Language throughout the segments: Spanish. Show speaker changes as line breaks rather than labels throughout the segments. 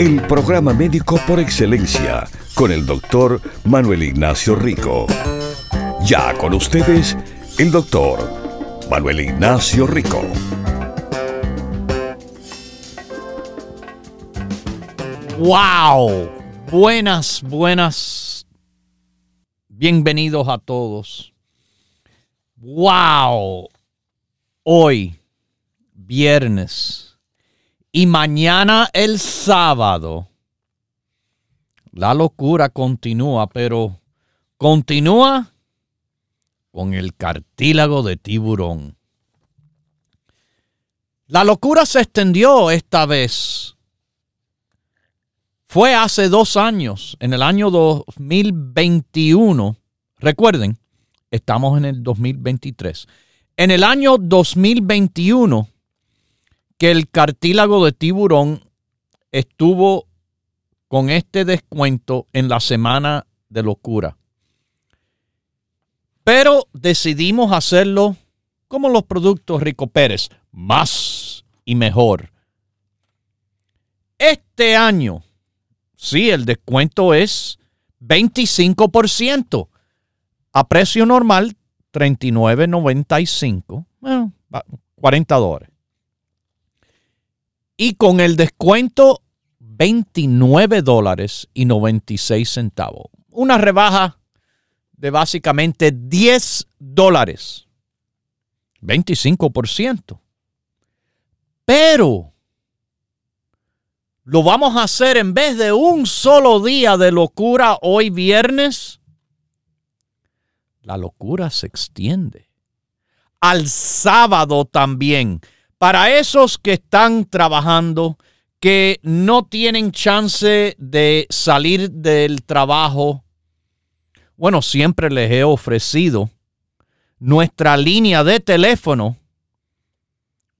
El programa médico por excelencia con el doctor Manuel Ignacio Rico. Ya con ustedes, el doctor Manuel Ignacio Rico.
¡Wow! Buenas, buenas. Bienvenidos a todos. ¡Wow! Hoy, viernes, y mañana el sábado la locura continúa, pero continúa con el cartílago de tiburón. La locura se extendió esta vez. Fue hace dos años, en el año 2021. Recuerden, estamos en el 2023. En el año 2021, que el cartílago de tiburón estuvo con este descuento en la semana de locura. Pero decidimos hacerlo como los productos Rico Pérez, más y mejor. Este año, sí, el descuento es 25%. A precio normal, 39.95, bueno, 40 dólares. Y con el descuento 29 dólares y 96 centavos. Una rebaja de básicamente 10 dólares. 25%. Pero lo vamos a hacer en vez de un solo día de locura hoy viernes. La locura se extiende al sábado también. Para esos que están trabajando, que no tienen chance de salir del trabajo, bueno, siempre les he ofrecido nuestra línea de teléfono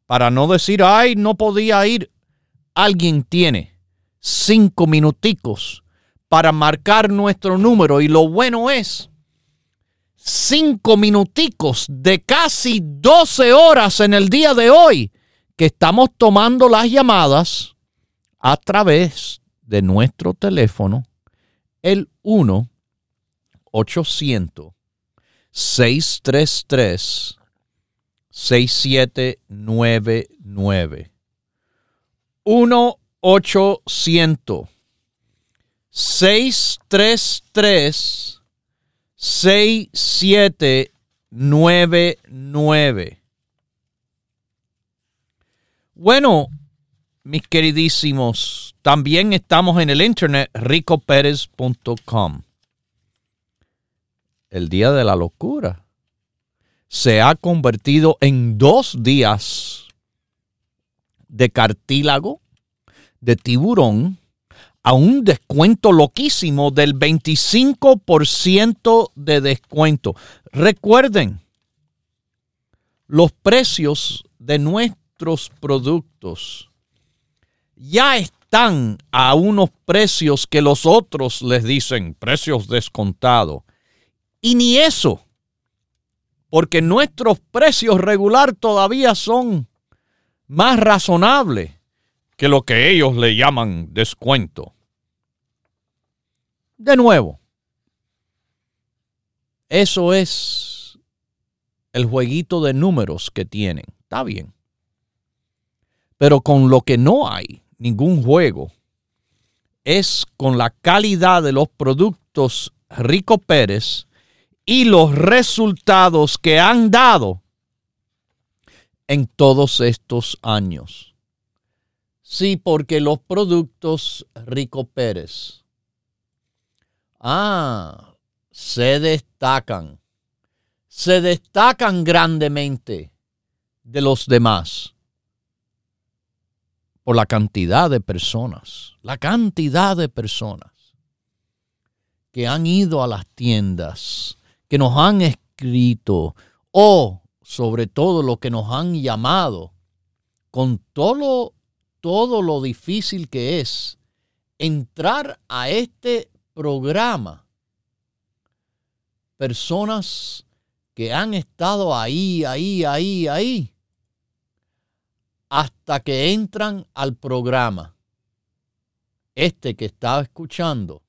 para no decir, ay, no podía ir. Alguien tiene cinco minuticos para marcar nuestro número y lo bueno es cinco minuticos de casi 12 horas en el día de hoy que estamos tomando las llamadas a través de nuestro teléfono el 1 800 633 6799 1 800 633 6799 Bueno, mis queridísimos, también estamos en el internet ricoperez.com. El día de la locura se ha convertido en dos días de cartílago, de tiburón, a un descuento loquísimo del 25% de descuento. Recuerden, los precios de nuestros productos ya están a unos precios que los otros les dicen precios descontados. Y ni eso, porque nuestros precios regular todavía son más razonables que lo que ellos le llaman descuento. De nuevo, eso es el jueguito de números que tienen. Está bien. Pero con lo que no hay, ningún juego, es con la calidad de los productos Rico Pérez y los resultados que han dado en todos estos años. Sí, porque los productos Rico Pérez, ah, se destacan, se destacan grandemente de los demás por la cantidad de personas, la cantidad de personas que han ido a las tiendas, que nos han escrito o sobre todo lo que nos han llamado, con todo, todo lo difícil que es entrar a este programa, personas que han estado ahí, ahí, ahí, ahí, hasta que entran al programa. Este que estaba escuchando,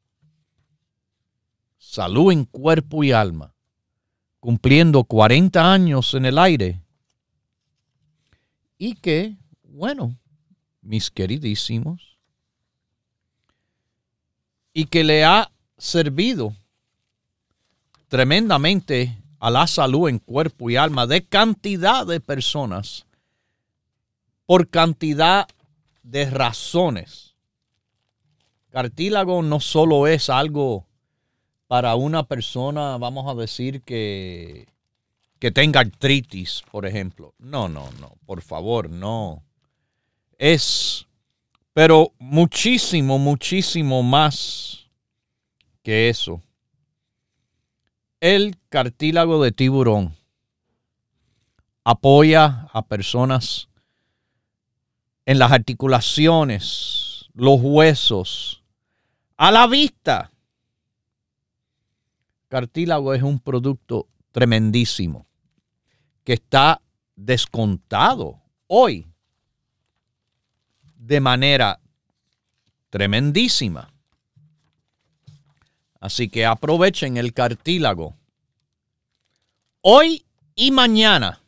salud en cuerpo y alma, cumpliendo 40 años en el aire, y que, bueno, mis queridísimos, y que le ha servido tremendamente a la salud en cuerpo y alma de cantidad de personas por cantidad de razones. Cartílago no solo es algo para una persona, vamos a decir que que tenga artritis, por ejemplo. No, no, no, por favor, no. Es, pero muchísimo, muchísimo más que eso el cartílago de tiburón apoya a personas en las articulaciones, los huesos, a la vista. Cartílago es un producto tremendísimo que está descontado hoy de manera tremendísima. Así que aprovechen el cartílago. Hoy y mañana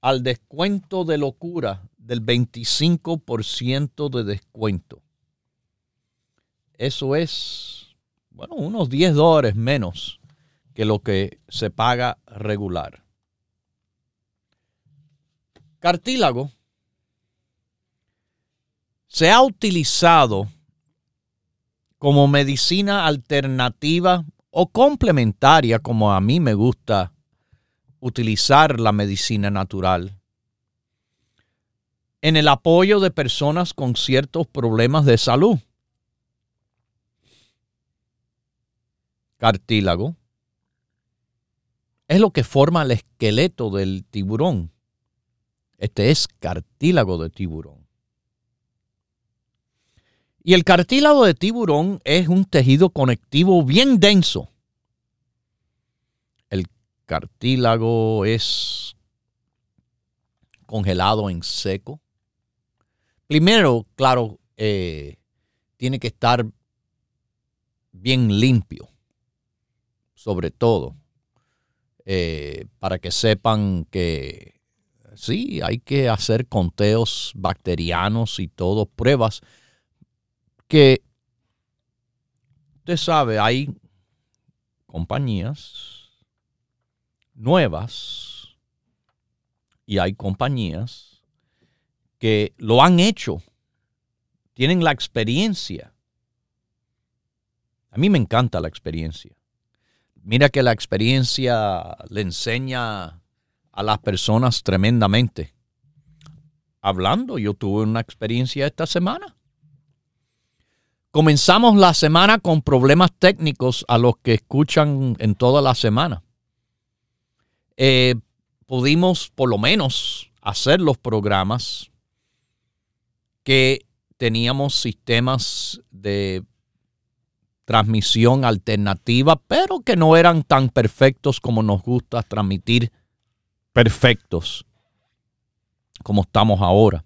al descuento de locura del 25% de descuento. Eso es, bueno, unos 10 dólares menos que lo que se paga regular. Cartílago se ha utilizado como medicina alternativa o complementaria, como a mí me gusta utilizar la medicina natural, en el apoyo de personas con ciertos problemas de salud. Cartílago es lo que forma el esqueleto del tiburón. Este es cartílago de tiburón. Y el cartílago de tiburón es un tejido conectivo bien denso. El cartílago es congelado en seco. Primero, claro, eh, tiene que estar bien limpio, sobre todo, eh, para que sepan que sí, hay que hacer conteos bacterianos y todo, pruebas que usted sabe, hay compañías nuevas y hay compañías que lo han hecho, tienen la experiencia. A mí me encanta la experiencia. Mira que la experiencia le enseña a las personas tremendamente. Hablando, yo tuve una experiencia esta semana. Comenzamos la semana con problemas técnicos a los que escuchan en toda la semana. Eh, pudimos por lo menos hacer los programas que teníamos sistemas de transmisión alternativa, pero que no eran tan perfectos como nos gusta transmitir perfectos como estamos ahora.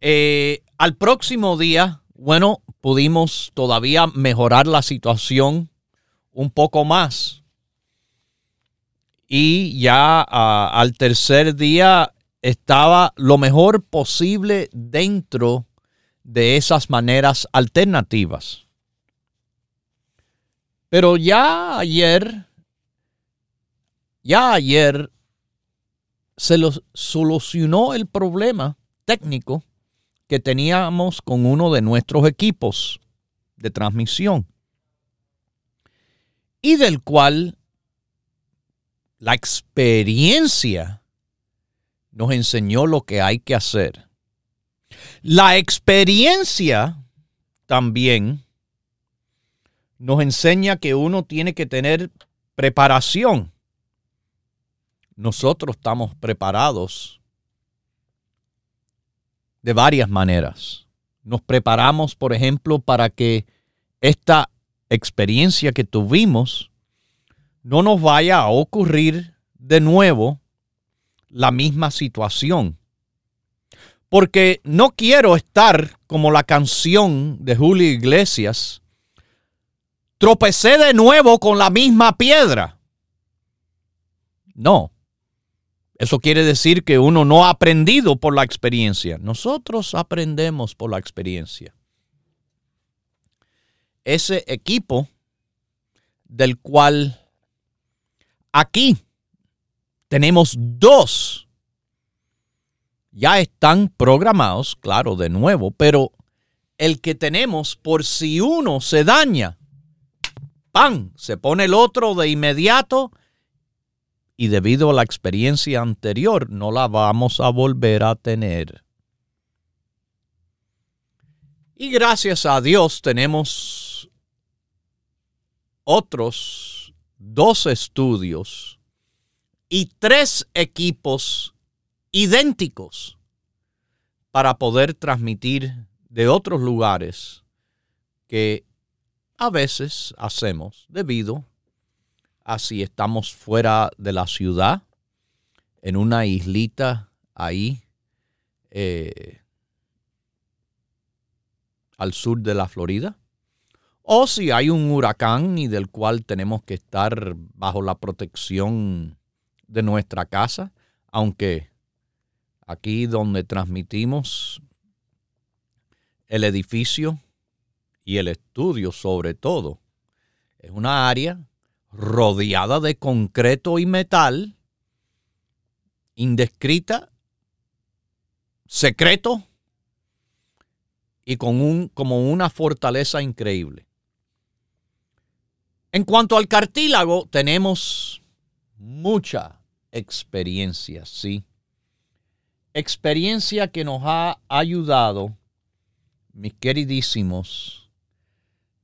Eh, al próximo día, bueno, pudimos todavía mejorar la situación un poco más. Y ya al tercer día estaba lo mejor posible dentro de esas maneras alternativas. Pero ya ayer, ya ayer se solucionó el problema técnico que teníamos con uno de nuestros equipos de transmisión y del cual la experiencia nos enseñó lo que hay que hacer. La experiencia también nos enseña que uno tiene que tener preparación. Nosotros estamos preparados de varias maneras. Nos preparamos, por ejemplo, para que esta experiencia que tuvimos no nos vaya a ocurrir de nuevo la misma situación. Porque no quiero estar como la canción de Julio Iglesias, tropecé de nuevo con la misma piedra. No, eso quiere decir que uno no ha aprendido por la experiencia. Nosotros aprendemos por la experiencia. Ese equipo del cual aquí tenemos dos. Ya están programados, claro, de nuevo, pero el que tenemos por si uno se daña, ¡pam! Se pone el otro de inmediato y debido a la experiencia anterior no la vamos a volver a tener. Y gracias a Dios tenemos otros dos estudios y tres equipos idénticos para poder transmitir de otros lugares que a veces hacemos debido a si estamos fuera de la ciudad, en una islita ahí eh, al sur de la Florida, o si hay un huracán y del cual tenemos que estar bajo la protección de nuestra casa, aunque aquí donde transmitimos el edificio y el estudio sobre todo, es una área rodeada de concreto y metal, indescrita, secreto y con un, como una fortaleza increíble. En cuanto al cartílago, tenemos mucha experiencia, sí. Experiencia que nos ha ayudado, mis queridísimos,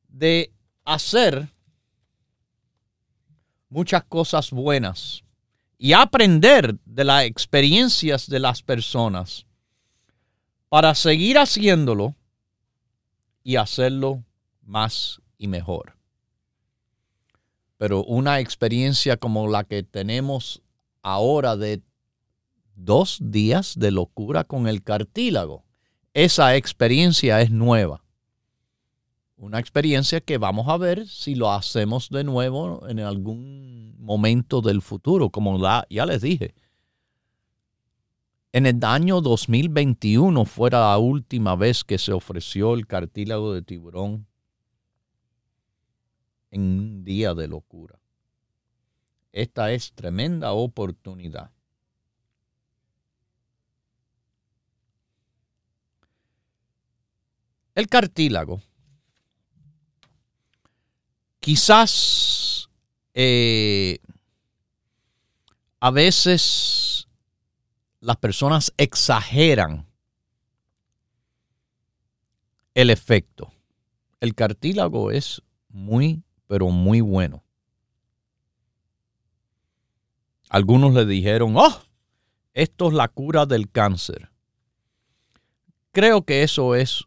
de hacer muchas cosas buenas y aprender de las experiencias de las personas para seguir haciéndolo y hacerlo más y mejor. Pero una experiencia como la que tenemos ahora de dos días de locura con el cartílago, esa experiencia es nueva. Una experiencia que vamos a ver si lo hacemos de nuevo en algún momento del futuro, como ya les dije. En el año 2021 fue la última vez que se ofreció el cartílago de tiburón en un día de locura. Esta es tremenda oportunidad. El cartílago quizás eh, a veces las personas exageran el efecto. El cartílago es muy, pero muy bueno. Algunos le dijeron, oh, esto es la cura del cáncer. Creo que eso es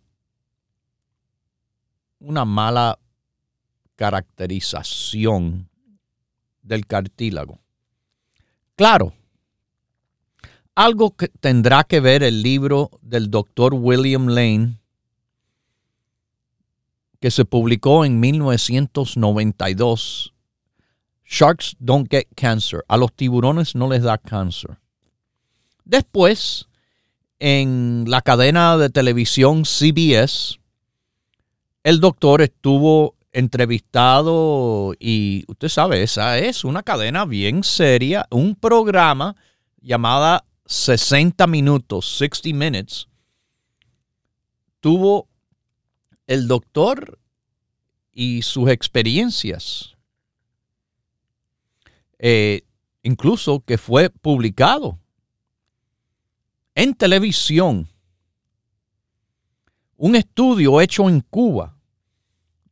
una mala caracterización del cartílago. Claro, algo que tendrá que ver el libro del doctor William Lane, que se publicó en 1992. Sharks don't get cancer. A los tiburones no les da cáncer. Después, en la cadena de televisión CBS, el doctor estuvo entrevistado y usted sabe, esa es una cadena bien seria, un programa llamada 60 minutos, 60 minutes. Tuvo el doctor y sus experiencias. Eh, incluso que fue publicado en televisión. Un estudio hecho en Cuba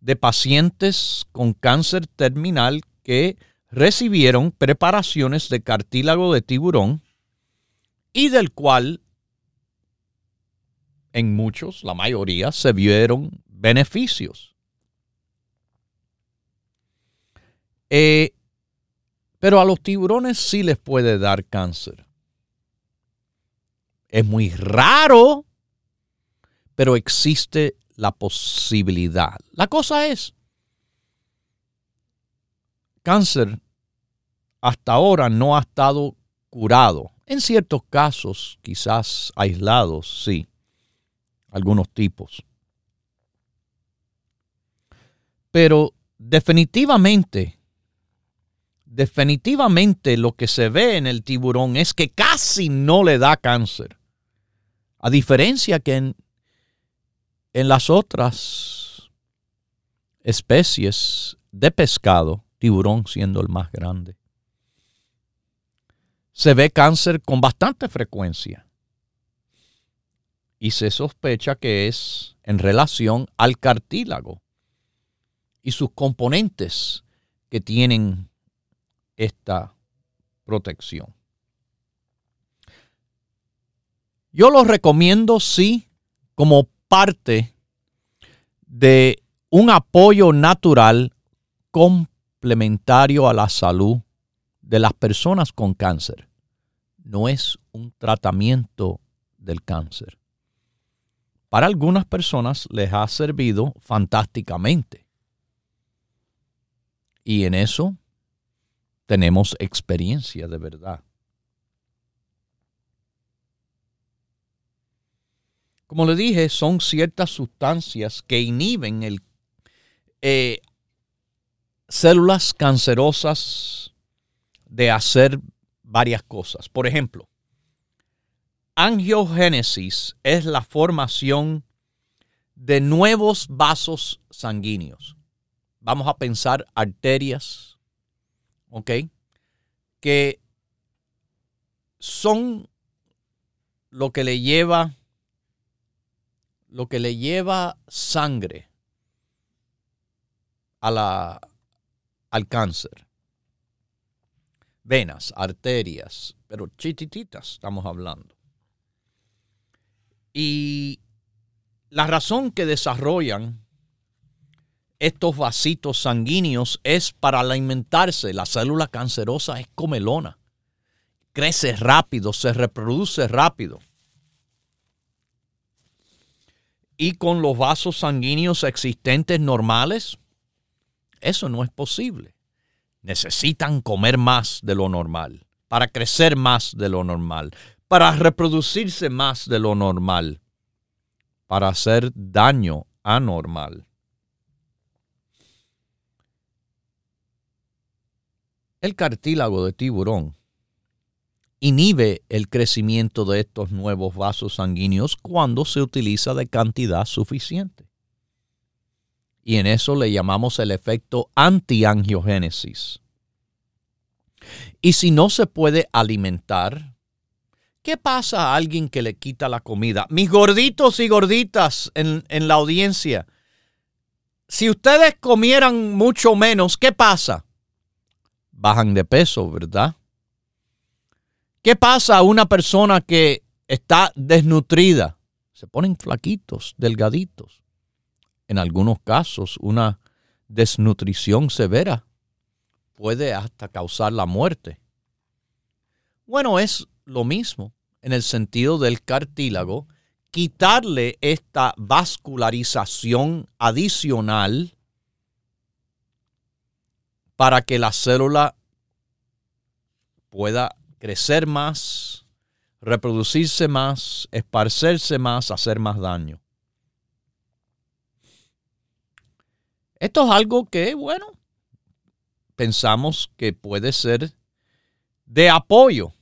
de pacientes con cáncer terminal que recibieron preparaciones de cartílago de tiburón y del cual en muchos, la mayoría, se vieron beneficios. Eh, pero a los tiburones sí les puede dar cáncer. Es muy raro, pero existe la posibilidad. La cosa es, cáncer hasta ahora no ha estado curado. En ciertos casos, quizás aislados, sí, algunos tipos. Pero definitivamente, definitivamente lo que se ve en el tiburón es que casi no le da cáncer. A diferencia que en, en las otras especies de pescado, tiburón siendo el más grande, se ve cáncer con bastante frecuencia. Y se sospecha que es en relación al cartílago y sus componentes que tienen esta protección. Yo los recomiendo, sí, como parte de un apoyo natural complementario a la salud de las personas con cáncer. No es un tratamiento del cáncer. Para algunas personas les ha servido fantásticamente. Y en eso tenemos experiencia de verdad. Como le dije, son ciertas sustancias que inhiben el, eh, células cancerosas de hacer varias cosas. Por ejemplo, angiogénesis es la formación de nuevos vasos sanguíneos. Vamos a pensar arterias, ¿ok? Que son lo que le lleva lo que le lleva sangre a la, al cáncer. Venas, arterias, pero chitititas estamos hablando. Y la razón que desarrollan estos vasitos sanguíneos es para alimentarse. La célula cancerosa es comelona. Crece rápido, se reproduce rápido. Y con los vasos sanguíneos existentes normales, eso no es posible. Necesitan comer más de lo normal, para crecer más de lo normal, para reproducirse más de lo normal, para hacer daño anormal. El cartílago de tiburón inhibe el crecimiento de estos nuevos vasos sanguíneos cuando se utiliza de cantidad suficiente. Y en eso le llamamos el efecto antiangiogénesis. Y si no se puede alimentar, ¿qué pasa a alguien que le quita la comida? Mis gorditos y gorditas en, en la audiencia, si ustedes comieran mucho menos, ¿qué pasa? Bajan de peso, ¿verdad? ¿Qué pasa a una persona que está desnutrida? Se ponen flaquitos, delgaditos. En algunos casos, una desnutrición severa puede hasta causar la muerte. Bueno, es lo mismo en el sentido del cartílago, quitarle esta vascularización adicional para que la célula pueda crecer más, reproducirse más, esparcerse más, hacer más daño. Esto es algo que, bueno, pensamos que puede ser de apoyo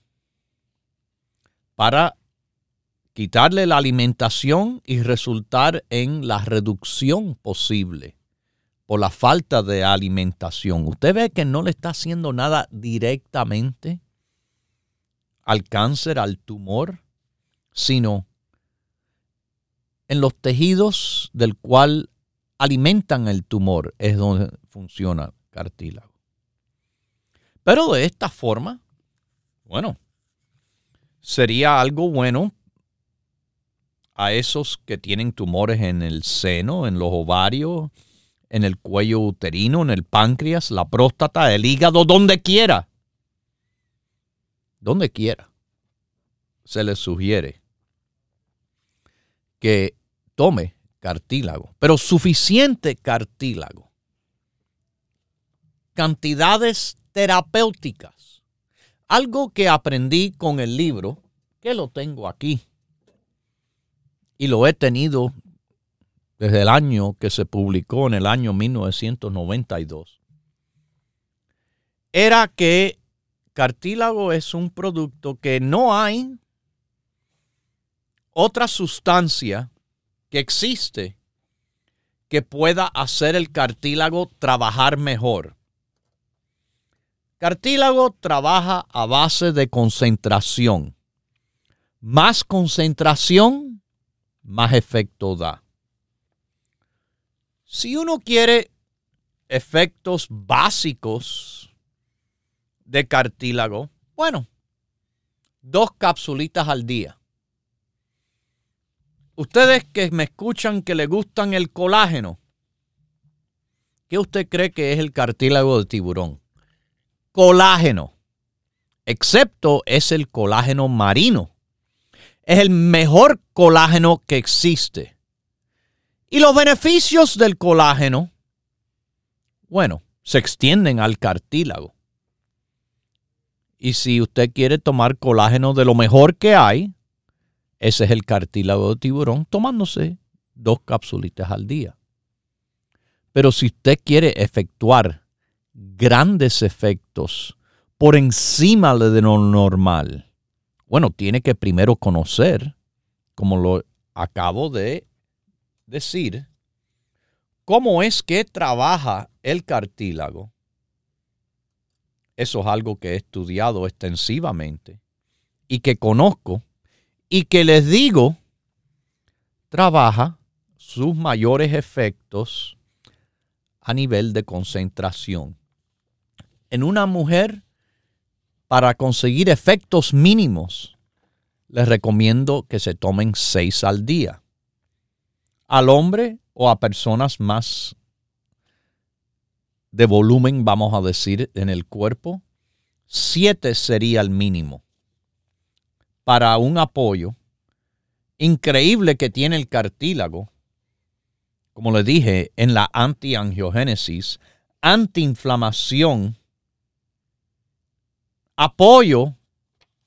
para quitarle la alimentación y resultar en la reducción posible por la falta de alimentación. Usted ve que no le está haciendo nada directamente al cáncer, al tumor, sino en los tejidos del cual alimentan el tumor es donde funciona el cartílago. Pero de esta forma, bueno, sería algo bueno a esos que tienen tumores en el seno, en los ovarios, en el cuello uterino, en el páncreas, la próstata, el hígado, donde quiera. Donde quiera. Se les sugiere que tome cartílago, pero suficiente cartílago. Cantidades terapéuticas. Algo que aprendí con el libro, que lo tengo aquí, y lo he tenido desde el año que se publicó en el año 1992, era que cartílago es un producto que no hay otra sustancia que existe que pueda hacer el cartílago trabajar mejor. Cartílago trabaja a base de concentración. Más concentración, más efecto da. Si uno quiere efectos básicos de cartílago, bueno, dos capsulitas al día. Ustedes que me escuchan que le gustan el colágeno, ¿qué usted cree que es el cartílago de tiburón? Colágeno, excepto es el colágeno marino. Es el mejor colágeno que existe. Y los beneficios del colágeno, bueno, se extienden al cartílago. Y si usted quiere tomar colágeno de lo mejor que hay, ese es el cartílago de tiburón, tomándose dos capsulitas al día. Pero si usted quiere efectuar grandes efectos por encima de lo normal, bueno, tiene que primero conocer, como lo acabo de decir cómo es que trabaja el cartílago. Eso es algo que he estudiado extensivamente y que conozco y que les digo, trabaja sus mayores efectos a nivel de concentración. En una mujer, para conseguir efectos mínimos, les recomiendo que se tomen seis al día al hombre o a personas más de volumen, vamos a decir, en el cuerpo, siete sería el mínimo para un apoyo increíble que tiene el cartílago, como le dije, en la antiangiogénesis, antiinflamación, apoyo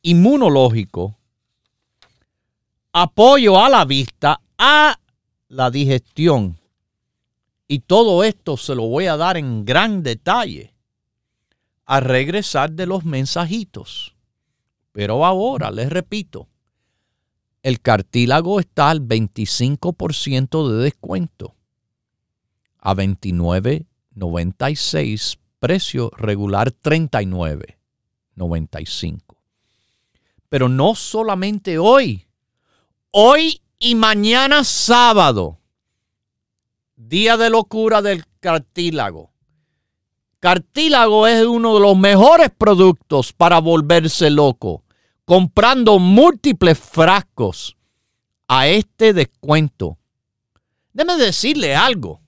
inmunológico, apoyo a la vista, a la digestión. Y todo esto se lo voy a dar en gran detalle a regresar de los mensajitos. Pero ahora les repito, el cartílago está al 25% de descuento a 29.96, precio regular 39.95. Pero no solamente hoy, hoy y mañana sábado, día de locura del cartílago. Cartílago es uno de los mejores productos para volverse loco, comprando múltiples frascos a este descuento. Déjeme decirle algo.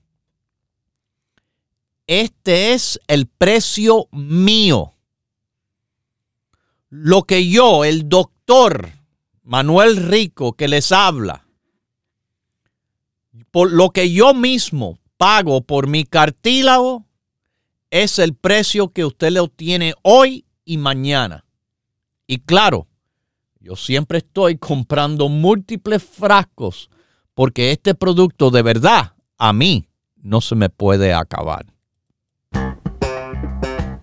Este es el precio mío. Lo que yo, el doctor Manuel Rico, que les habla, por lo que yo mismo pago por mi cartílago es el precio que usted le obtiene hoy y mañana. Y claro, yo siempre estoy comprando múltiples frascos porque este producto de verdad a mí no se me puede acabar.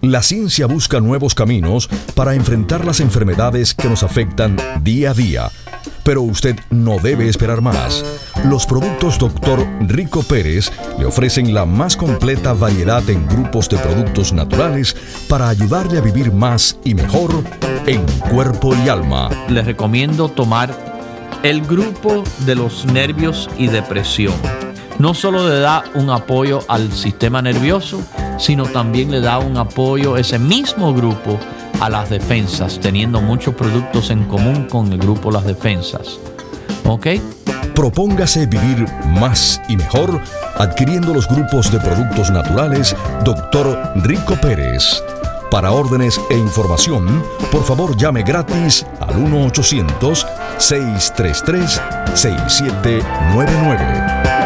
La ciencia busca nuevos caminos para enfrentar las enfermedades que nos afectan día a día. Pero usted no debe esperar más. Los productos Dr. Rico Pérez le ofrecen la más completa variedad en grupos de productos naturales para ayudarle a vivir más y mejor en cuerpo y alma.
Les recomiendo tomar el grupo de los nervios y depresión. No solo le da un apoyo al sistema nervioso, sino también le da un apoyo ese mismo grupo a las defensas, teniendo muchos productos en común con el grupo Las Defensas. ¿Ok?
Propóngase vivir más y mejor adquiriendo los grupos de productos naturales Dr. Rico Pérez. Para órdenes e información, por favor llame gratis al 1-800-633-6799.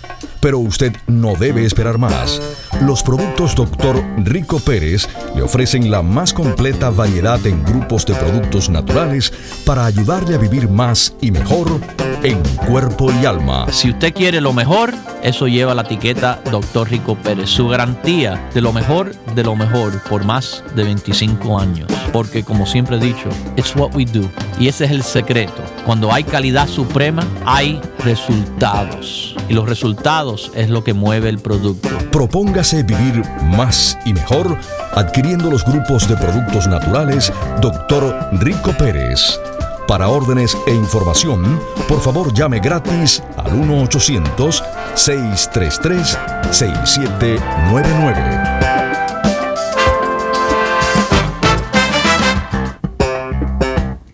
Pero usted no debe esperar más. Los productos Dr. Rico Pérez le ofrecen la más completa variedad en grupos de productos naturales para ayudarle a vivir más y mejor en cuerpo y alma.
Si usted quiere lo mejor, eso lleva la etiqueta Dr. Rico Pérez, su garantía de lo mejor de lo mejor por más de 25 años. Porque como siempre he dicho, it's what we do. Y ese es el secreto. Cuando hay calidad suprema, hay resultados. Y los resultados es lo que mueve el producto.
Propóngase vivir más y mejor adquiriendo los grupos de productos naturales Dr. Rico Pérez. Para órdenes e información, por favor llame gratis al 1-800-633-6799.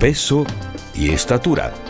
peso y estatura.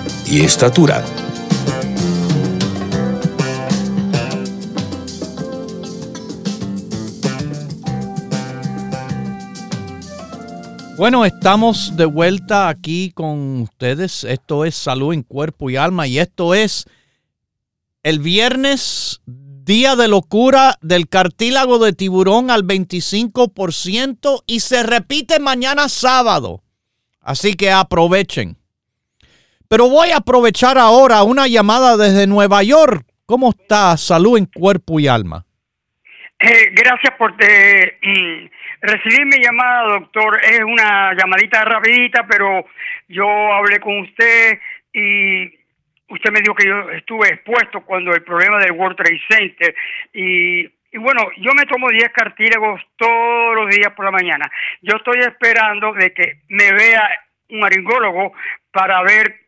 estatura.
Bueno, estamos de vuelta aquí con ustedes. Esto es Salud en Cuerpo y Alma y esto es el viernes, día de locura del cartílago de tiburón al 25% y se repite mañana sábado. Así que aprovechen. Pero voy a aprovechar ahora una llamada desde Nueva York. ¿Cómo está Salud en Cuerpo y Alma?
Eh, gracias por te, mm, recibir mi llamada, doctor. Es una llamadita rapidita, pero yo hablé con usted y usted me dijo que yo estuve expuesto cuando el problema del World Trade Center y, y bueno, yo me tomo 10 cartílagos todos los días por la mañana. Yo estoy esperando de que me vea un aringólogo para ver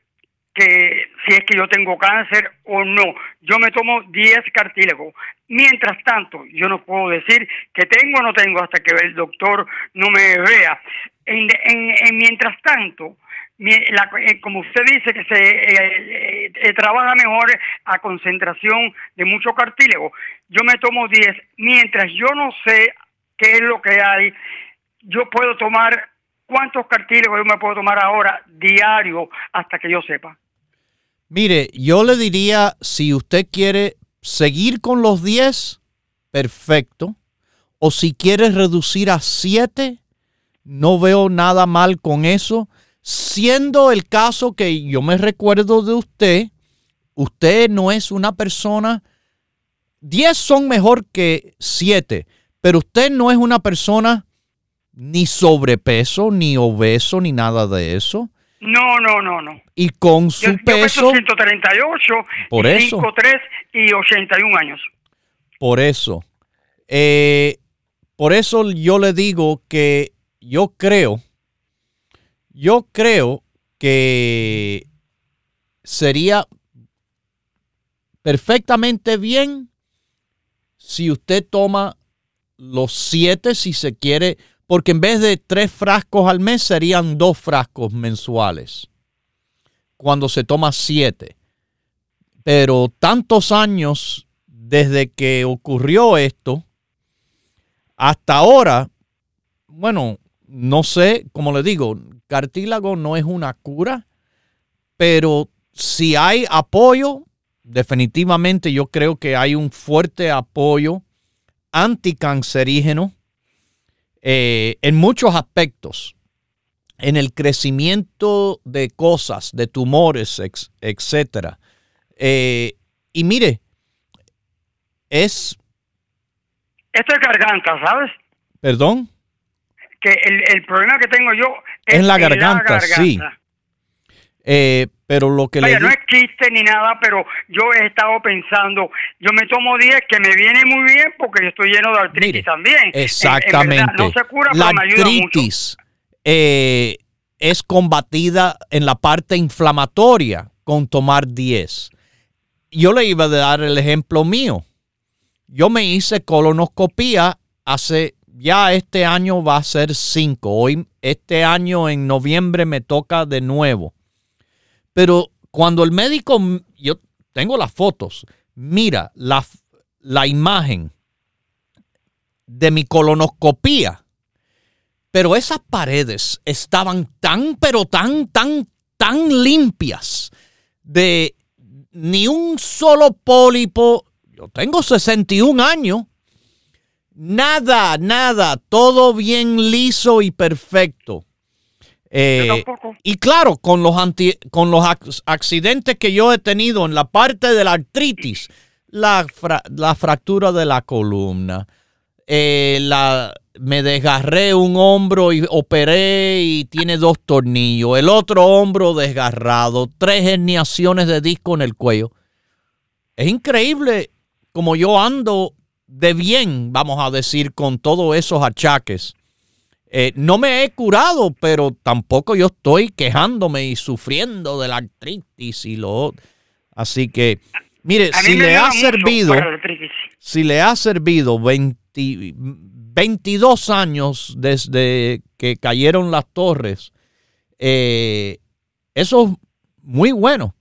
que si es que yo tengo cáncer o no. Yo me tomo 10 cartílagos. Mientras tanto, yo no puedo decir que tengo o no tengo hasta que el doctor no me vea. En, en, mientras tanto, eh, como usted dice que se eh, eh, trabaja mejor a concentración de mucho cartílago, yo me tomo 10. Mientras yo no sé qué es lo que hay, yo puedo tomar cuántos cartílagos yo me puedo tomar ahora diario hasta que yo sepa.
Mire, yo le diría, si usted quiere seguir con los 10, perfecto. O si quiere reducir a 7, no veo nada mal con eso. Siendo el caso que yo me recuerdo de usted, usted no es una persona, 10 son mejor que 7, pero usted no es una persona ni sobrepeso, ni obeso, ni nada de eso.
No, no, no, no.
Y con su
yo,
peso.
Yo 138,
por eso.
5'3 y 81 años.
Por eso. Eh, por eso yo le digo que yo creo, yo creo que sería perfectamente bien si usted toma los siete, si se quiere porque en vez de tres frascos al mes serían dos frascos mensuales, cuando se toma siete. Pero tantos años desde que ocurrió esto, hasta ahora, bueno, no sé, como le digo, cartílago no es una cura, pero si hay apoyo, definitivamente yo creo que hay un fuerte apoyo anticancerígeno eh, en muchos aspectos, en el crecimiento de cosas, de tumores, etc. Eh, y mire, es...
Esto es garganta, ¿sabes?
¿Perdón?
Que el, problema que tengo yo
es en la garganta, sí. Eh, pero lo que
le no es ni nada, pero yo he estado pensando, yo me tomo 10 que me viene muy bien porque yo estoy lleno de artritis también.
Exactamente.
no se cura,
la
pero me ayuda
artritis eh, es combatida en la parte inflamatoria con tomar 10. Yo le iba a dar el ejemplo mío. Yo me hice colonoscopía hace, ya este año va a ser 5. Hoy, este año en noviembre me toca de nuevo pero cuando el médico, yo tengo las fotos, mira la, la imagen de mi colonoscopía, pero esas paredes estaban tan, pero tan, tan, tan limpias de ni un solo pólipo. Yo tengo 61 años. Nada, nada, todo bien liso y perfecto. Eh, y claro, con los, con los accidentes que yo he tenido en la parte de la artritis, la, la fractura de la columna, eh, la, me desgarré un hombro y operé y tiene dos tornillos, el otro hombro desgarrado, tres herniaciones de disco en el cuello. Es increíble como yo ando de bien, vamos a decir, con todos esos achaques. Eh, no me he curado, pero tampoco yo estoy quejándome y sufriendo de la artritis y lo Así que, mire, si le ha servido, si le ha servido 22 años desde que cayeron las torres, eh, eso es muy bueno.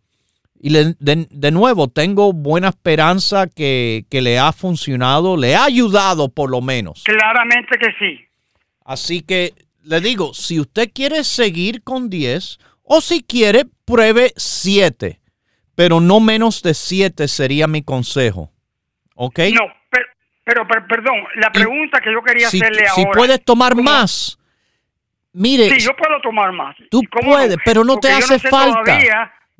Y de, nuevo, tengo buena esperanza que, que, le ha funcionado, le ha ayudado por lo menos.
Claramente que sí.
Así que le digo, si usted quiere seguir con 10 o si quiere, pruebe 7, pero no menos de 7 sería mi consejo. ¿Ok?
No, pero, pero, perdón, la pregunta que yo quería hacerle ahora.
Si puedes tomar más, mire.
Sí, yo puedo tomar más.
Tú puedes, pero no te hace falta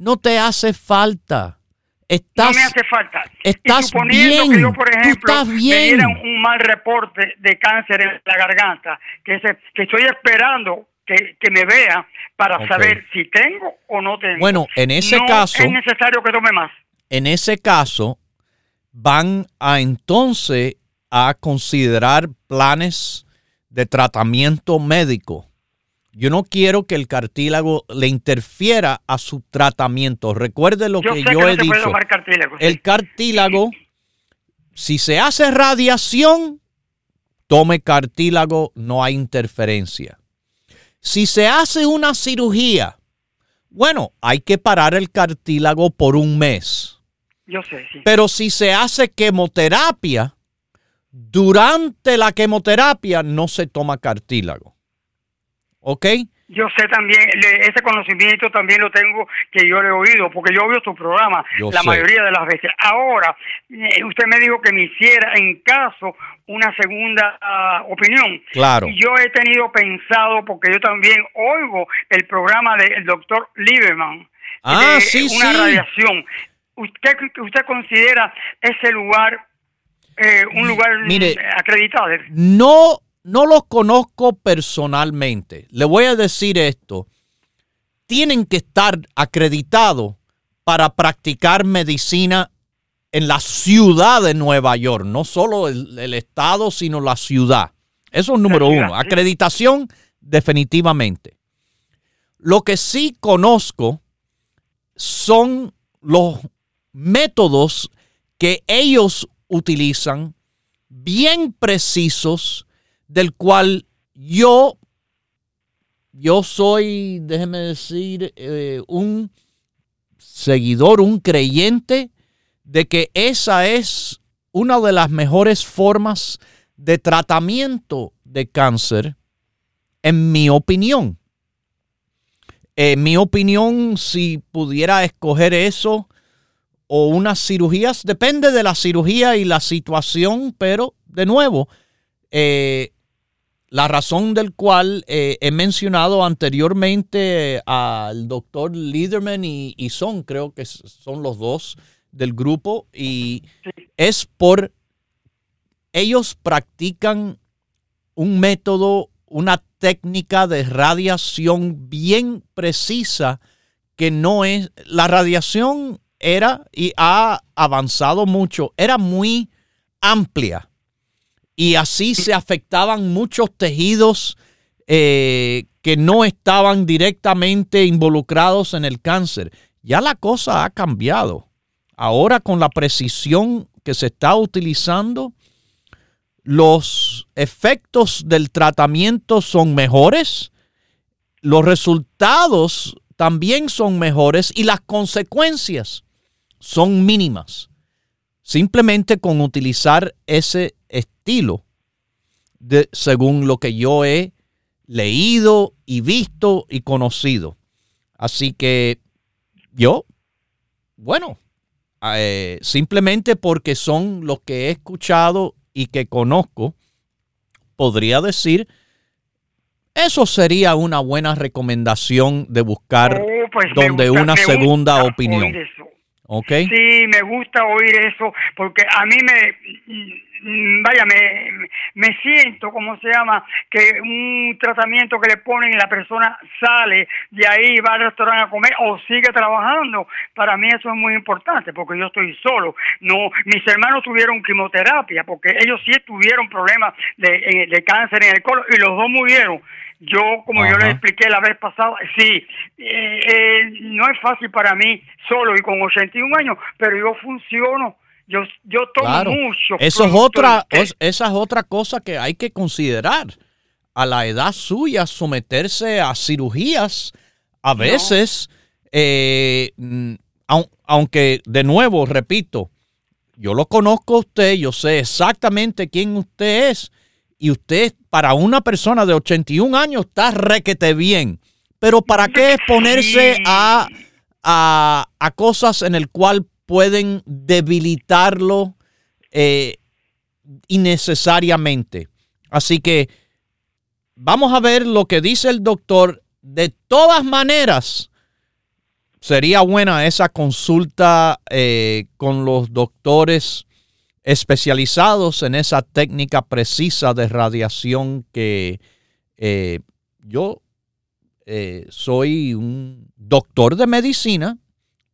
no te hace falta. Estás,
no me hace falta.
Estás bien.
que yo, por ejemplo, me un mal reporte de cáncer en la garganta, que, que estoy esperando que, me vea para saber si tengo o no tengo.
Bueno, en ese caso...
Es necesario que tome más.
En ese caso, van a entonces a considerar planes de tratamiento médico yo no quiero que el cartílago le interfiera a su tratamiento. Recuerde lo que yo he dicho. El cartílago, si se hace radiación, tome cartílago, no hay interferencia. Si se hace una cirugía, bueno, hay que parar el cartílago por un mes.
Yo sé, sí.
Pero si se hace quimioterapia, durante la quimioterapia no se toma cartílago. ¿Ok?
Yo sé también, ese conocimiento también lo tengo que yo le he oído, porque yo oigo tu programa la mayoría de las veces. Ahora, eh, usted me dijo que me hiciera en caso una segunda ah, opinión.
Claro.
Yo he tenido pensado, porque yo también oigo el programa del doctor Lieberman.
Ah, sí,
una radiación. ¿Usted, ¿Usted considera ese lugar eh, un lugar acreditado?
No no los conozco personalmente. Le voy a decir esto. Tienen que estar acreditados para practicar medicina en la ciudad de Nueva York, no solo el, estado, sino la ciudad. Eso es número uno. Acreditación, definitivamente. Lo que sí conozco son los métodos que ellos utilizan, bien precisos, del cual yo, yo soy, déjeme decir, eh, un seguidor, un creyente de que esa es una de las mejores formas de tratamiento de cáncer, en mi opinión. En mi opinión, si pudiera escoger eso o unas cirugías, depende de la cirugía y la situación, pero de nuevo, eh, la razón del cual eh, he mencionado anteriormente al doctor Liederman y, Son, creo que son los dos del grupo, y es por ellos practican un método, una técnica de radiación bien precisa que no es, la radiación era y ha avanzado mucho, era muy amplia y así se afectaban muchos tejidos eh, que no estaban directamente involucrados en el cáncer. Ya la cosa ha cambiado. Ahora con la precisión que se está utilizando, los efectos del tratamiento son mejores, los resultados también son mejores y las consecuencias son mínimas. Simplemente con utilizar ese estilo, de, según lo que yo he leído y visto y conocido. Así que yo, bueno, eh, simplemente porque son los que he escuchado y que conozco, podría decir, eso sería una buena recomendación de buscar oh, pues donde una segunda opinión.
Sí, me gusta oír eso, porque a mí me vaya, me, me siento, como se llama? Que un tratamiento que le ponen y la persona sale de ahí, va al restaurante a comer o sigue trabajando. Para mí eso es muy importante porque yo estoy solo. No, mis hermanos tuvieron quimioterapia porque ellos sí tuvieron problemas de, de cáncer en el colon y los dos murieron yo, como yo les expliqué la vez pasada, sí, eh, eh, no es fácil para mí solo y con 81 años, pero yo funciono. Yo, yo tomo mucho.
Eso es otra, esa es otra cosa que hay que considerar. A la edad suya, someterse a cirugías, a veces, eh, mm, aunque de nuevo, repito, yo lo conozco a usted, yo sé exactamente quién usted es y usted para una persona de 81 años está requete bien. Pero ¿para qué exponerse a, a, cosas en el cual pueden debilitarlo eh, innecesariamente? Así que vamos a ver lo que dice el doctor. De todas maneras, sería buena esa consulta eh, con los doctores especializados en esa técnica precisa de radiación que eh, yo soy un doctor de medicina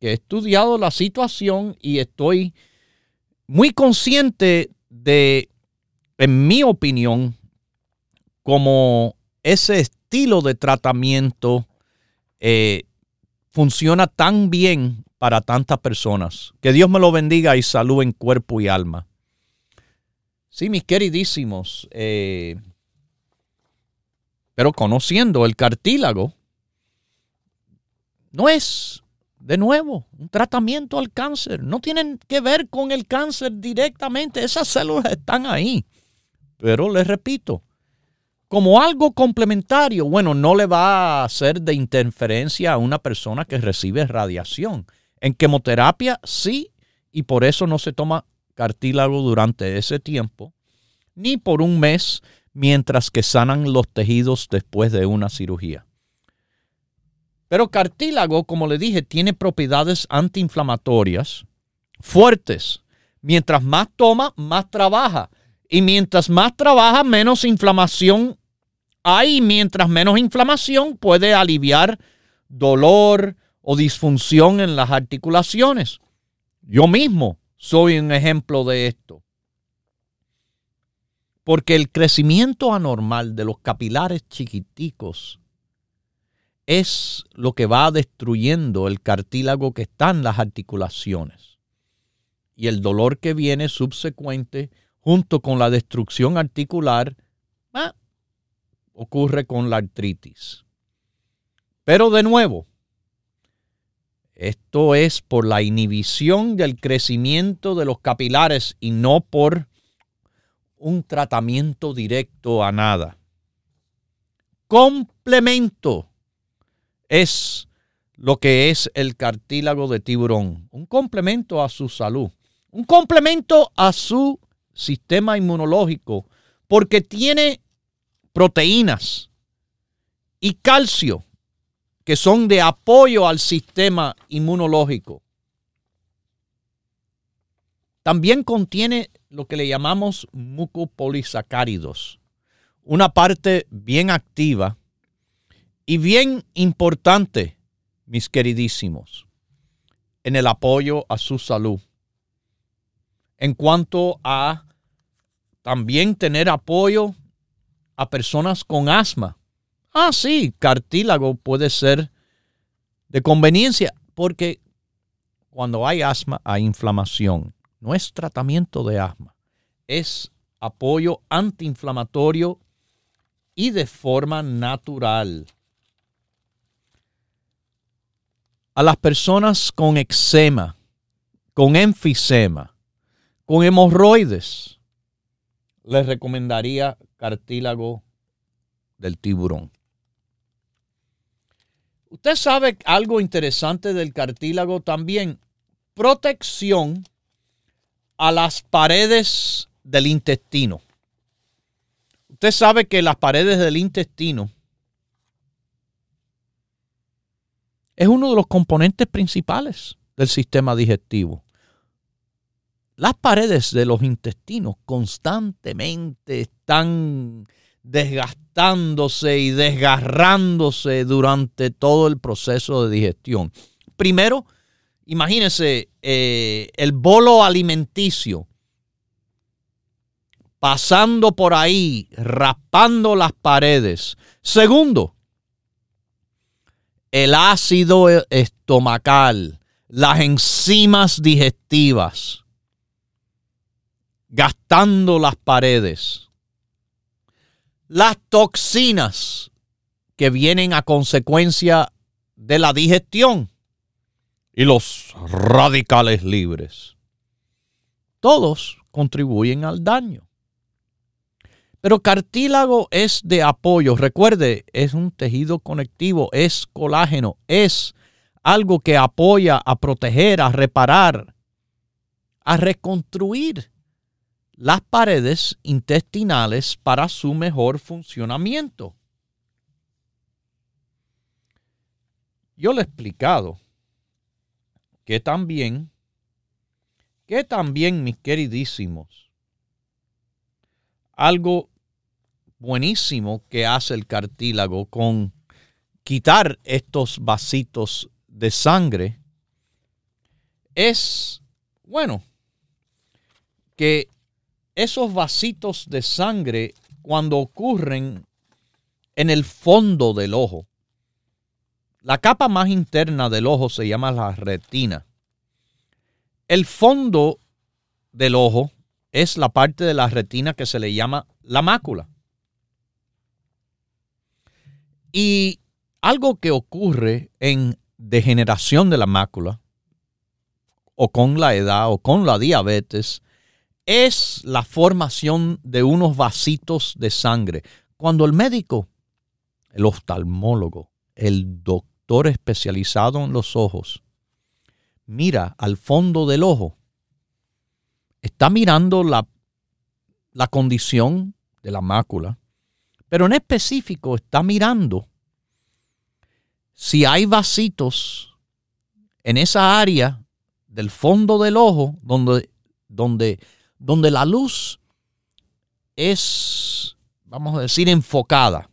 he estudiado la situación y estoy muy consciente de, en mi opinión, como ese estilo de tratamiento eh, funciona tan bien para tantas personas. Que Dios me lo bendiga y salud en cuerpo y alma. Sí, mis queridísimos, eh, pero conociendo el cartílago, no es, de nuevo, un tratamiento al cáncer. No tienen que ver con el cáncer directamente. Esas células están ahí. Pero les repito, como algo complementario, bueno, no le va a hacer de interferencia a una persona que recibe radiación. En quimioterapia sí, y por eso no se toma cartílago durante ese tiempo, ni por un mes mientras que sanan los tejidos después de una cirugía. Pero cartílago, como le dije, tiene propiedades antiinflamatorias fuertes. Mientras más toma, más trabaja. Y mientras más trabaja, menos inflamación hay. Mientras menos inflamación puede aliviar dolor, o disfunción en las articulaciones. Yo mismo soy un ejemplo de esto. Porque el crecimiento anormal de los capilares chiquiticos es lo que va destruyendo el cartílago que está en las articulaciones. Y el dolor que viene subsecuente junto con la destrucción articular ocurre con la artritis. Pero de nuevo, esto es por la inhibición del crecimiento de los capilares y no por un tratamiento directo a nada. Complemento es lo que es el cartílago de tiburón, un complemento a su salud, un complemento a su sistema inmunológico, porque tiene proteínas y calcio que son de apoyo al sistema inmunológico. También contiene lo que le llamamos mucopolisacáridos, una parte bien activa y bien importante, mis queridísimos, en el apoyo a su salud. En cuanto a también tener apoyo a personas con asma, Ah, sí, cartílago puede ser de conveniencia porque cuando hay asma hay inflamación. No es tratamiento de asma, es apoyo antiinflamatorio y de forma natural. A las personas con eczema, con enfisema, con hemorroides, les recomendaría cartílago del tiburón. Usted sabe algo interesante del cartílago también. Protección a las paredes del intestino. Usted sabe que las paredes del intestino es uno de los componentes principales del sistema digestivo. las paredes de los intestinos constantemente están desgastándose y desgarrándose durante todo el proceso de digestión. Primero, imagínense eh, el bolo alimenticio pasando por ahí, raspando las paredes. Segundo, el ácido estomacal, las enzimas digestivas, gastando las paredes. Las toxinas que vienen a consecuencia de la digestión y los radicales libres. Todos contribuyen al daño. Pero cartílago es de apoyo. Recuerde, es un tejido conectivo, es colágeno, es algo que apoya a proteger, a reparar, a reconstruir las paredes intestinales para su mejor funcionamiento. Yo le he explicado que también, que también, mis queridísimos, algo buenísimo que hace el cartílago con quitar estos vasitos de sangre es, bueno, que esos vasitos de sangre cuando ocurren en el fondo del ojo, la capa más interna del ojo se llama la retina. El fondo del ojo es la parte de la retina que se le llama la mácula. Y algo que ocurre en degeneración de la mácula, o con la edad, o con la diabetes, es la formación de unos vasitos de sangre. Cuando el médico, el oftalmólogo, el doctor especializado en los ojos, mira al fondo del ojo, está mirando la, la condición de la mácula, pero en específico está mirando si hay vasitos en esa área del fondo del ojo donde, donde, donde la luz es, vamos a decir, enfocada.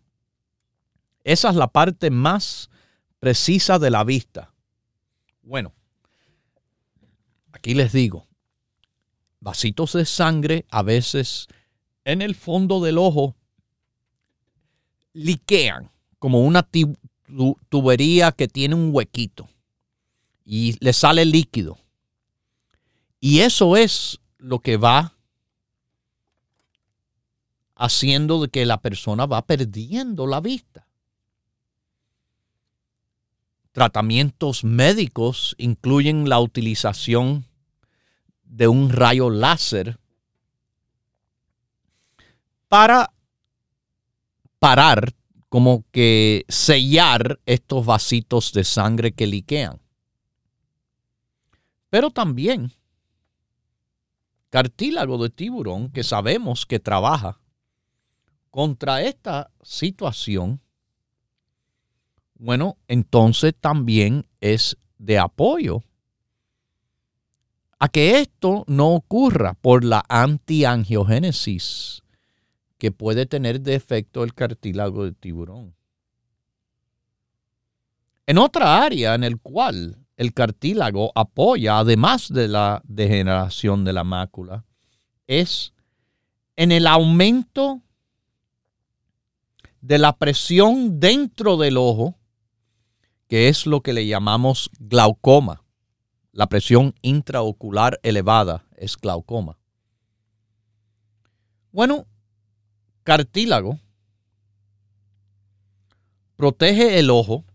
Esa es la parte más precisa de la vista. Bueno, aquí les digo, vasitos de sangre a veces en el fondo del ojo liquean como una tubería que tiene un huequito y le sale líquido. Y eso es lo que va haciendo de que la persona va perdiendo la vista. Tratamientos médicos incluyen la utilización de un rayo láser para parar, como que sellar estos vasitos de sangre que liquean. Pero también cartílago de tiburón que sabemos que trabaja contra esta situación, bueno, entonces también es de apoyo a que esto no ocurra por la antiangiogénesis que puede tener de efecto el cartílago de tiburón. En otra área en el cual el cartílago apoya, además de la degeneración de la mácula, es en el aumento de la presión dentro del ojo, que es lo que le llamamos glaucoma. La presión intraocular elevada es glaucoma. Bueno, cartílago protege el ojo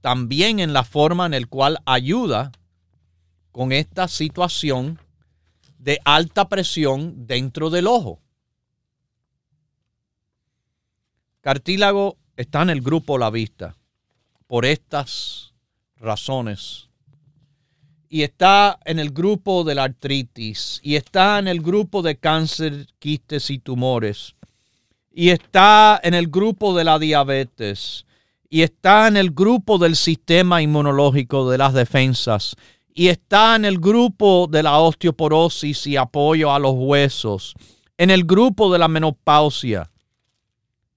también en la forma en la cual ayuda con esta situación de alta presión dentro del ojo. Cartílago está en el grupo La Vista por estas razones y está en el grupo de la artritis, y está en el grupo de cáncer, quistes y tumores, y está en el grupo de la diabetes, y está en el grupo del sistema inmunológico de las defensas, y está en el grupo de la osteoporosis y apoyo a los huesos, en el grupo de la menopausia.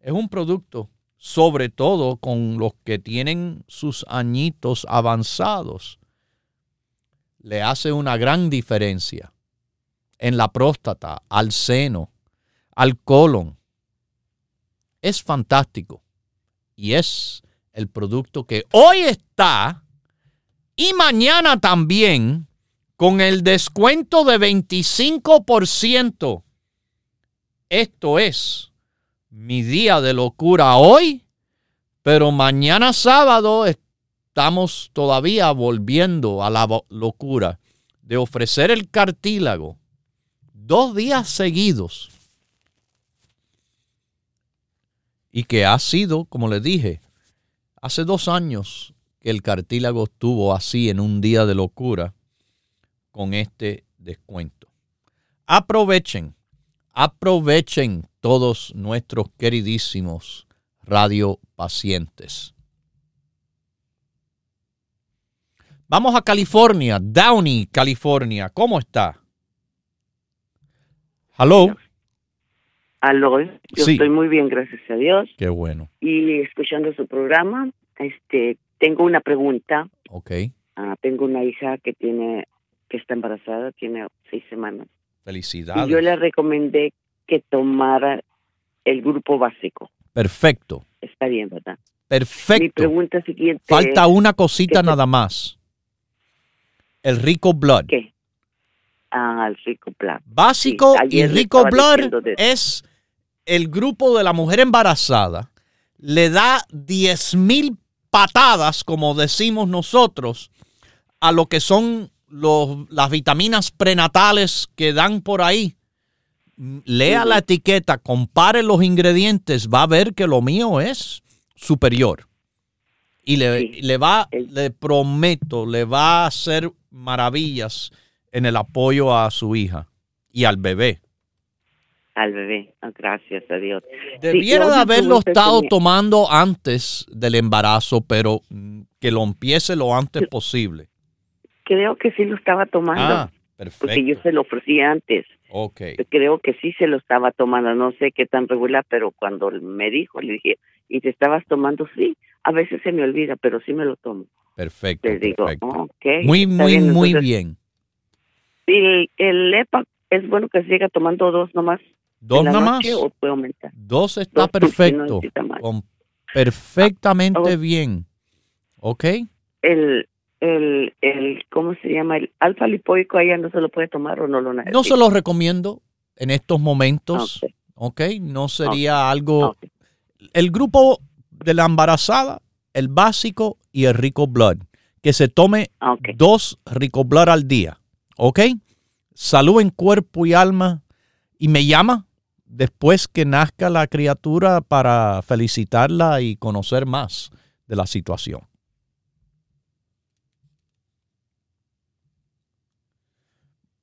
Es un producto, sobre todo con los que tienen sus añitos avanzados. Le hace una gran diferencia en la próstata, al seno, al colon. Es fantástico y es el producto que hoy está y mañana también con el descuento de 25%. Esto es mi día de locura hoy, pero mañana sábado estamos todavía volviendo a la locura de ofrecer el cartílago dos días seguidos y que ha sido, como les dije, hace dos años que el cartílago estuvo así en un día de locura con este descuento. Aprovechen, aprovechen todos nuestros queridísimos radiopacientes. Vamos a California, Downey, California. ¿Cómo está? Hello.
Aló, yo estoy muy bien, gracias a Dios.
Qué bueno.
Y escuchando su programa, este, tengo una pregunta.
Ok.
Ah, tengo una hija que tiene, que está embarazada, tiene seis semanas.
Felicidades.
Y yo le recomendé que tomara el grupo básico.
Perfecto.
Está bien, ¿verdad?
Perfecto.
Mi pregunta siguiente.
Falta una cosita nada más. El Rico Blood.
¿Qué? Ah, el Rico Blood.
Básico y Rico Blood es el grupo de la mujer embarazada le da 10 mil patadas, como decimos nosotros, a lo que son los, las vitaminas prenatales que dan por ahí. Lea la etiqueta, compare los ingredientes, va a ver que lo mío es superior. Y le, le va, le prometo, le va a hacer maravillas en el apoyo a su hija y al bebé
al bebé. Ah, gracias a Dios.
Debiera de haberlo estado tomando antes del embarazo, pero mm, que lo empiece lo antes posible.
Creo que sí lo estaba tomando. Ah, perfecto. Porque yo se lo ofrecí antes.
Ok.
Creo que sí se lo estaba tomando. No sé qué tan regular, pero cuando me dijo, le dije, ¿y te estabas tomando? Sí. A veces se me olvida, pero sí me lo tomo.
Perfecto.
Le digo,
Muy, muy, muy bien.
Y el EPA es bueno que siga tomando dos nomás.
¿Dos nada más? Dos está perfecto. perfectamente ah, bien. ¿Ok?
El, el, el, ¿cómo se llama? El alfa lipoico allá no se lo puede tomar o no lo necesita.
No se lo recomiendo en estos momentos. Ok. No sería algo. El grupo de la embarazada, el básico y el rico blood. Que se tome dos rico blood al día. ¿Ok? Salud en cuerpo y alma. Y me llama después que nazca la criatura para felicitarla y conocer más de la situación.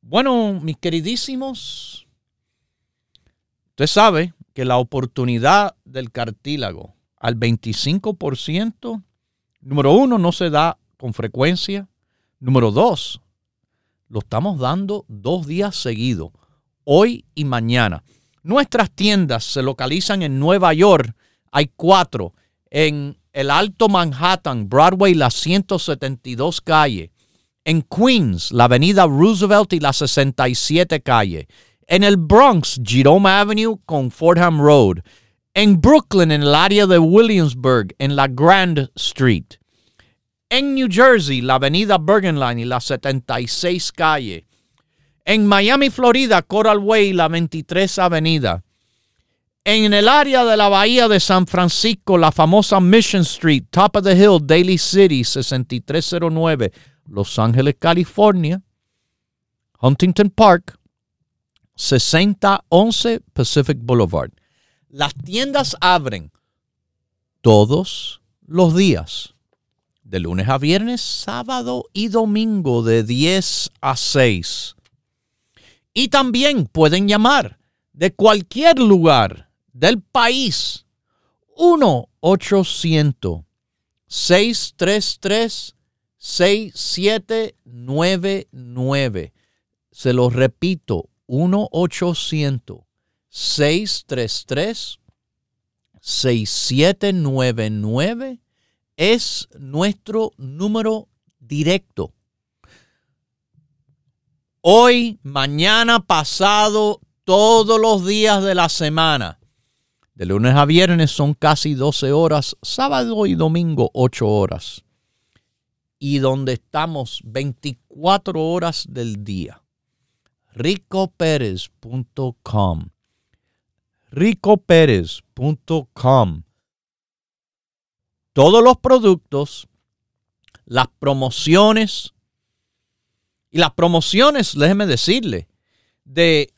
Bueno, mis queridísimos, usted sabe que la oportunidad del cartílago al 25%, número uno, no se da con frecuencia. Número dos, lo estamos dando dos días seguidos, hoy y mañana. Nuestras tiendas se localizan en Nueva York. Hay cuatro. En el Alto Manhattan, Broadway, la 172 calle. En Queens, la avenida Roosevelt y la 67 calle. En el Bronx, Jerome Avenue con Fordham Road. En Brooklyn, en el área de Williamsburg, en la Grand Street. En New Jersey, la avenida Bergen Line y la 76 calle. En Miami, Florida, Coral Way, la 23 Avenida. En el área de la bahía de San Francisco, la famosa Mission Street, Top of the Hill, Daly City, 6309, Los Ángeles, California. Huntington Park, 6011 Pacific Boulevard. Las tiendas abren todos los días, de lunes a viernes, sábado y domingo, de 10 a 6. Y también pueden llamar de cualquier lugar del país 1-800-633 6799. Se lo repito, 1-800-633-6799 es nuestro número directo. Hoy, mañana, pasado, todos los días de la semana. De lunes a viernes son casi 12 horas, sábado y domingo 8 horas. Y donde estamos 24 horas del día. ricoperez.com ricoperez.com Todos los productos, las promociones, y las promociones, déjeme decirle, de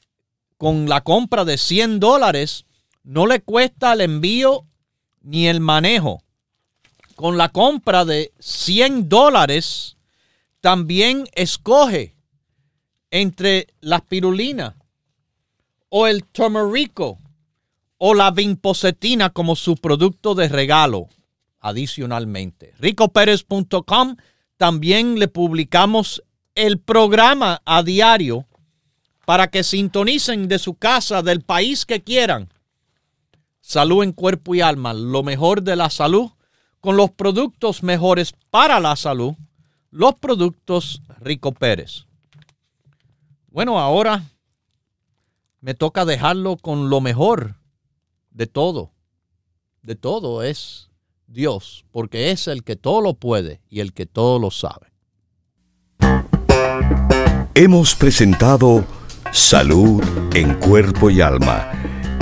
con la compra de 100 dólares, no le cuesta el envío ni el manejo. Con la compra de 100 dólares, también escoge entre la spirulina o el turmerico o la vinpocetina como su producto de regalo adicionalmente. ricoperez.com también le publicamos el programa a diario para que sintonicen de su casa, del país que quieran. Salud en cuerpo y alma, lo mejor de la salud, con los productos mejores para la salud, los productos Rico Pérez. Bueno, ahora me toca dejarlo con lo mejor de todo. De todo es Dios, porque es el que todo lo puede y el que todo lo sabe.
Hemos presentado Salud en Cuerpo y Alma,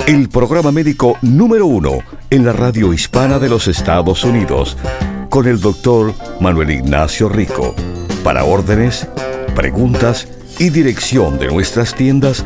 el programa médico número uno en la radio hispana de los Estados Unidos, con el doctor Manuel Ignacio Rico. Para órdenes, preguntas y dirección de nuestras tiendas,